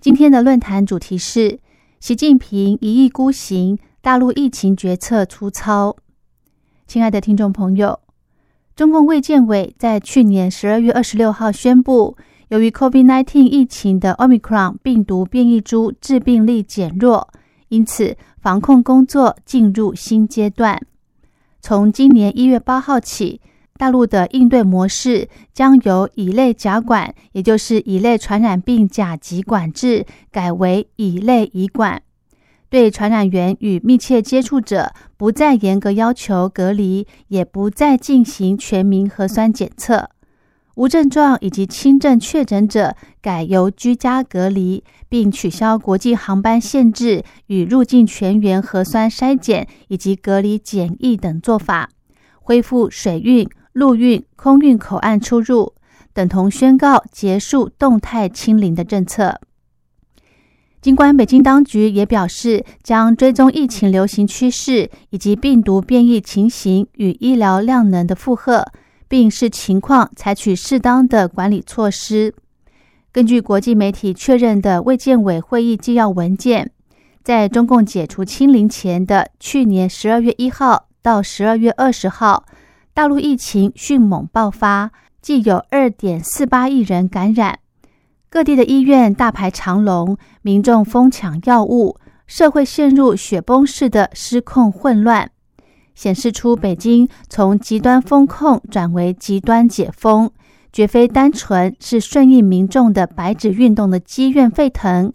今天的论坛主题是习近平一意孤行，大陆疫情决策粗糙。亲爱的听众朋友，中共卫健委在去年十二月二十六号宣布，由于 COVID-19 疫情的 Omicron 病毒变异株致病力减弱，因此防控工作进入新阶段。从今年一月八号起。大陆的应对模式将由乙类甲管，也就是乙类传染病甲级管制，改为乙类乙管。对传染源与密切接触者，不再严格要求隔离，也不再进行全民核酸检测。无症状以及轻症确诊者，改由居家隔离，并取消国际航班限制与入境全员核酸筛检以及隔离检疫等做法，恢复水运。陆运、空运口岸出入，等同宣告结束动态清零的政策。尽管北京当局也表示，将追踪疫情流行趋势以及病毒变异情形与医疗量能的负荷，并视情况采取适当的管理措施。根据国际媒体确认的卫健委会议纪要文件，在中共解除清零前的去年十二月一号到十二月二十号。大陆疫情迅猛爆发，既有二点四八亿人感染，各地的医院大排长龙，民众疯抢药物，社会陷入雪崩式的失控混乱，显示出北京从极端风控转为极端解封，绝非单纯是顺应民众的白纸运动的积怨沸腾。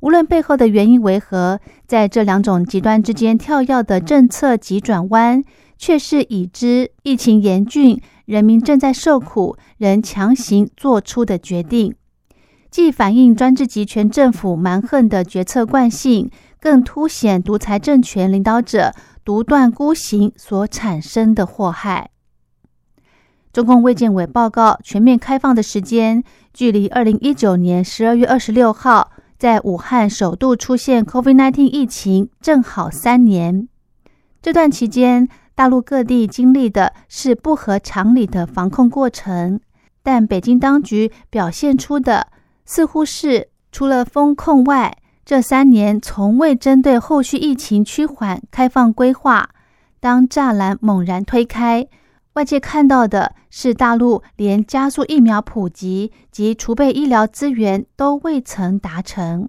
无论背后的原因为何，在这两种极端之间跳跃的政策急转弯。却是已知疫情严峻，人民正在受苦，仍强行做出的决定，既反映专制集权政府蛮横的决策惯性，更凸显独裁政权领导者独断孤行所产生的祸害。中共卫健委报告，全面开放的时间距离二零一九年十二月二十六号在武汉首度出现 COVID-19 疫情，正好三年。这段期间。大陆各地经历的是不合常理的防控过程，但北京当局表现出的似乎是除了风控外，这三年从未针对后续疫情趋缓开放规划。当栅栏猛然推开，外界看到的是大陆连加速疫苗普及及储备医疗资源都未曾达成。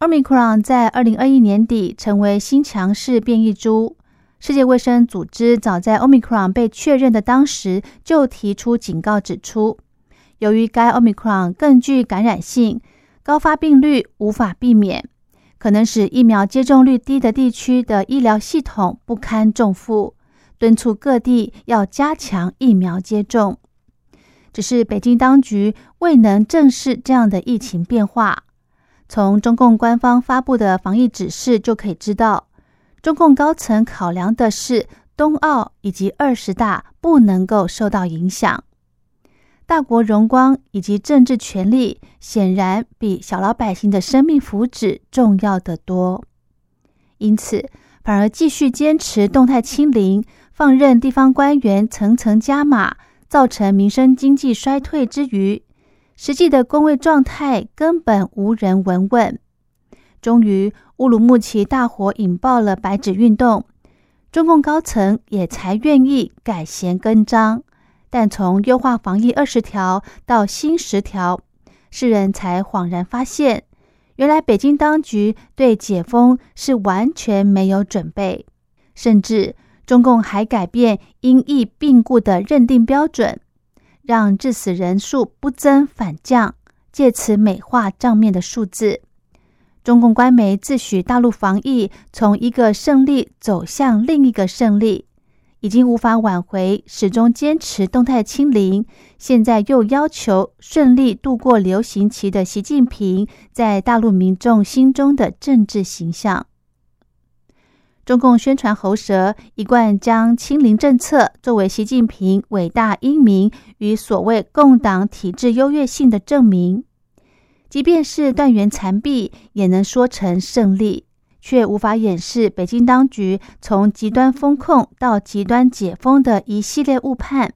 Omicron 在二零二一年底成为新强势变异株。世界卫生组织早在 Omicron 被确认的当时就提出警告，指出，由于该 Omicron 更具感染性，高发病率无法避免，可能使疫苗接种率低的地区的医疗系统不堪重负，敦促各地要加强疫苗接种。只是北京当局未能正视这样的疫情变化。从中共官方发布的防疫指示就可以知道。中共高层考量的是冬奥以及二十大不能够受到影响，大国荣光以及政治权力显然比小老百姓的生命福祉重要的多，因此反而继续坚持动态清零，放任地方官员层层加码，造成民生经济衰退之余，实际的工位状态根本无人闻问。终于，乌鲁木齐大火引爆了白纸运动，中共高层也才愿意改弦更张。但从优化防疫二十条到新十条，世人才恍然发现，原来北京当局对解封是完全没有准备，甚至中共还改变因疫病故的认定标准，让致死人数不增反降，借此美化账面的数字。中共官媒自诩大陆防疫从一个胜利走向另一个胜利，已经无法挽回，始终坚持动态清零，现在又要求顺利度过流行期的习近平，在大陆民众心中的政治形象。中共宣传喉舌一贯将清零政策作为习近平伟大英明与所谓共党体制优越性的证明，即便是断垣残壁，也能说成胜利，却无法掩饰北京当局从极端风控到极端解封的一系列误判。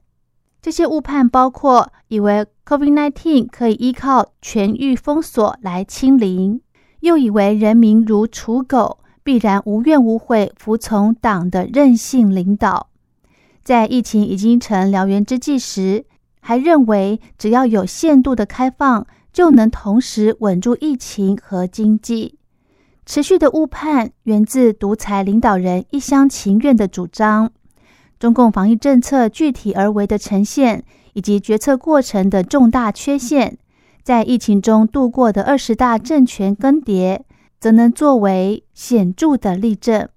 这些误判包括以为 COVID-19 可以依靠全域封锁来清零，又以为人民如刍狗。必然无怨无悔服从党的任性领导，在疫情已经成燎原之际时，还认为只要有限度的开放，就能同时稳住疫情和经济。持续的误判源自独裁领导人一厢情愿的主张，中共防疫政策具体而为的呈现，以及决策过程的重大缺陷，在疫情中度过的二十大政权更迭。则能作为显著的例证。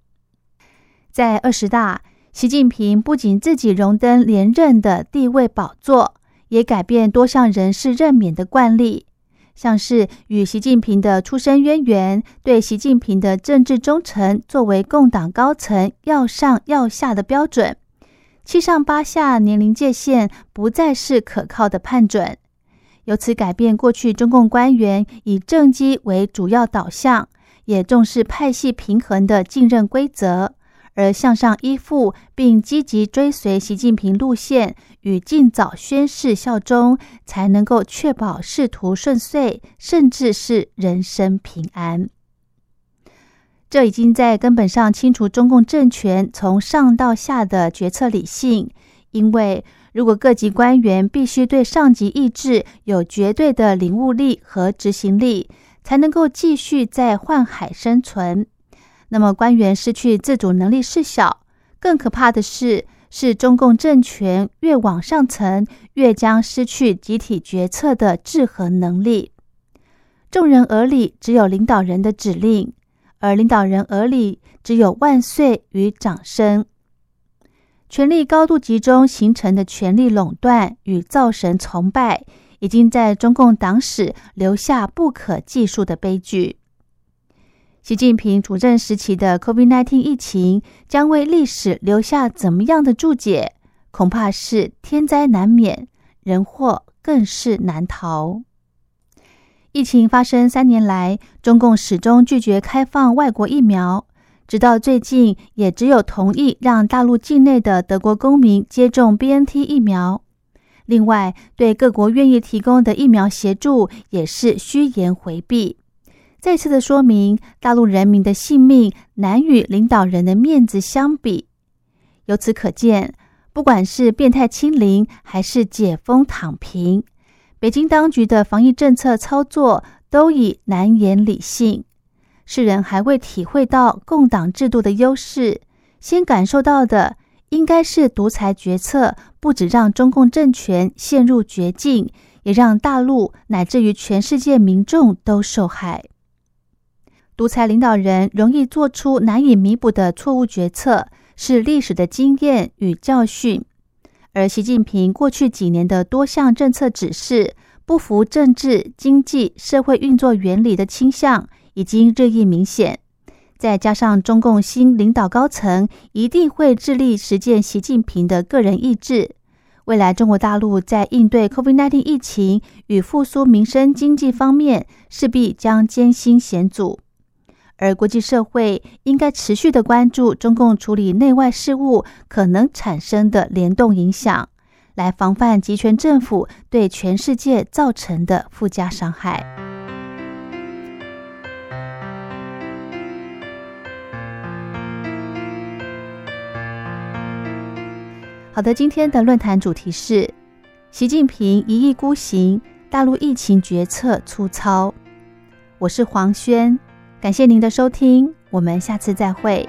在二十大，习近平不仅自己荣登连任的地位宝座，也改变多项人事任免的惯例，像是与习近平的出身渊源、对习近平的政治忠诚作为共党高层要上要下的标准，七上八下年龄界限不再是可靠的判准。由此改变过去中共官员以政绩为主要导向，也重视派系平衡的进任规则，而向上依附并积极追随习近平路线与尽早宣誓效忠，才能够确保仕途顺遂，甚至是人生平安。这已经在根本上清除中共政权从上到下的决策理性，因为。如果各级官员必须对上级意志有绝对的领悟力和执行力，才能够继续在宦海生存，那么官员失去自主能力是小。更可怕的是，是中共政权越往上层，越将失去集体决策的制衡能力。众人耳里只有领导人的指令，而领导人耳里只有万岁与掌声。权力高度集中形成的权力垄断与造神崇拜，已经在中共党史留下不可计数的悲剧。习近平主政时期的 COVID-19 疫情将为历史留下怎么样的注解？恐怕是天灾难免，人祸更是难逃。疫情发生三年来，中共始终拒绝开放外国疫苗。直到最近，也只有同意让大陆境内的德国公民接种 BNT 疫苗。另外，对各国愿意提供的疫苗协助，也是虚言回避。再次的说明，大陆人民的性命难与领导人的面子相比。由此可见，不管是变态清零，还是解封躺平，北京当局的防疫政策操作，都已难言理性。世人还未体会到共党制度的优势，先感受到的应该是独裁决策，不止让中共政权陷入绝境，也让大陆乃至于全世界民众都受害。独裁领导人容易做出难以弥补的错误决策，是历史的经验与教训。而习近平过去几年的多项政策指示，不符政治、经济、社会运作原理的倾向。已经日益明显，再加上中共新领导高层一定会致力实践习近平的个人意志，未来中国大陆在应对 COVID-19 疫情与复苏民生经济方面，势必将艰辛险阻。而国际社会应该持续的关注中共处理内外事务可能产生的联动影响，来防范集权政府对全世界造成的附加伤害。好的，今天的论坛主题是习近平一意孤行，大陆疫情决策粗糙。我是黄轩，感谢您的收听，我们下次再会。